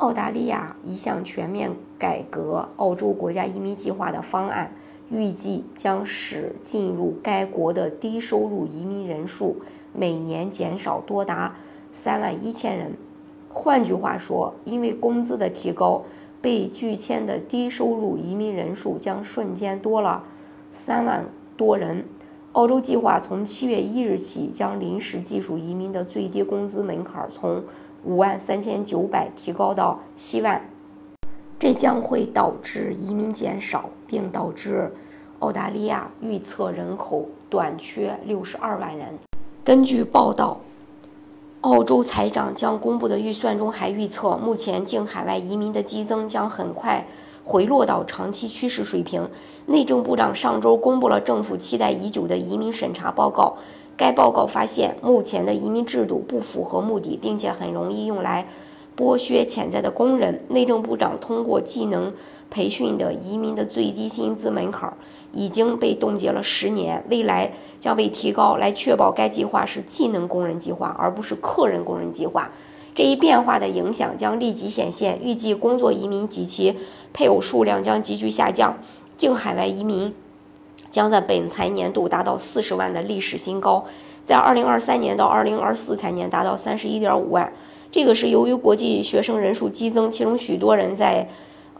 澳大利亚一项全面改革澳洲国家移民计划的方案，预计将使进入该国的低收入移民人数每年减少多达三万一千人。换句话说，因为工资的提高，被拒签的低收入移民人数将瞬间多了三万多人。澳洲计划从七月一日起，将临时技术移民的最低工资门槛从五万三千九百提高到七万，这将会导致移民减少，并导致澳大利亚预测人口短缺六十二万人。根据报道，澳洲财长将公布的预算中还预测，目前境海外移民的激增将很快回落到长期趋势水平。内政部长上周公布了政府期待已久的移民审查报告。该报告发现，目前的移民制度不符合目的，并且很容易用来剥削潜在的工人。内政部长通过技能培训的移民的最低薪资门槛已经被冻结了十年，未来将被提高，来确保该计划是技能工人计划，而不是客人工人计划。这一变化的影响将立即显现，预计工作移民及其配偶数量将急剧下降，境海外移民。将在本财年度达到四十万的历史新高，在二零二三年到二零二四财年达到三十一点五万。这个是由于国际学生人数激增，其中许多人在，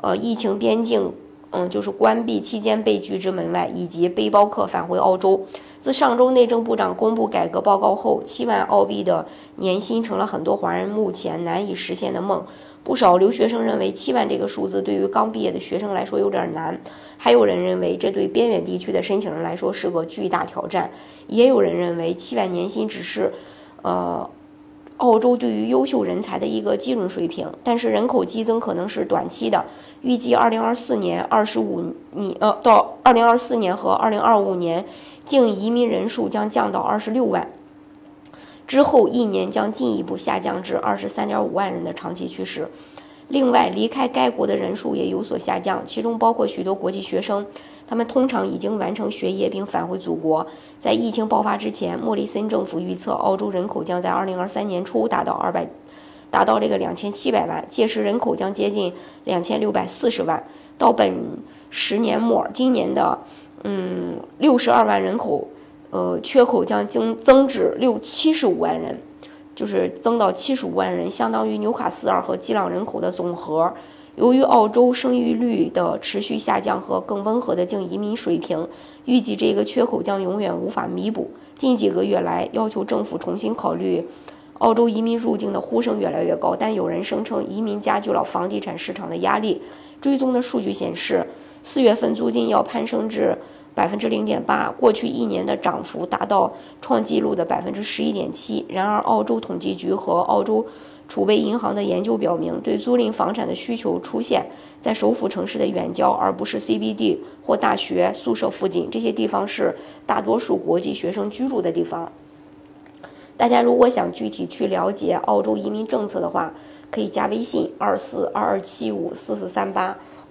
呃，疫情边境，嗯，就是关闭期间被拒之门外，以及背包客返回澳洲。自上周内政部长公布改革报告后，七万澳币的年薪成了很多华人目前难以实现的梦。不少留学生认为七万这个数字对于刚毕业的学生来说有点难，还有人认为这对边远地区的申请人来说是个巨大挑战，也有人认为七万年薪只是，呃，澳洲对于优秀人才的一个基准水平。但是人口激增可能是短期的，预计二零二四年二十五年呃到二零二四年和二零二五年净移民人数将降到二十六万。之后一年将进一步下降至二十三点五万人的长期趋势。另外，离开该国的人数也有所下降，其中包括许多国际学生，他们通常已经完成学业并返回祖国。在疫情爆发之前，莫里森政府预测澳洲人口将在二零二三年初达到二百，达到这个两千七百万，届时人口将接近两千六百四十万。到本十年末，今年的嗯六十二万人口。呃，缺口将增增至六七十五万人，就是增到七十五万人，相当于纽卡斯尔和基朗人口的总和。由于澳洲生育率的持续下降和更温和的净移民水平，预计这个缺口将永远无法弥补。近几个月来，要求政府重新考虑澳洲移民入境的呼声越来越高，但有人声称移民加剧了房地产市场的压力。追踪的数据显示，四月份租金要攀升至。百分之零点八，过去一年的涨幅达到创纪录的百分之十一点七。然而，澳洲统计局和澳洲储备银行的研究表明，对租赁房产的需求出现在首府城市的远郊，而不是 CBD 或大学宿舍附近。这些地方是大多数国际学生居住的地方。大家如果想具体去了解澳洲移民政策的话，可以加微信二四二二七五四四三八。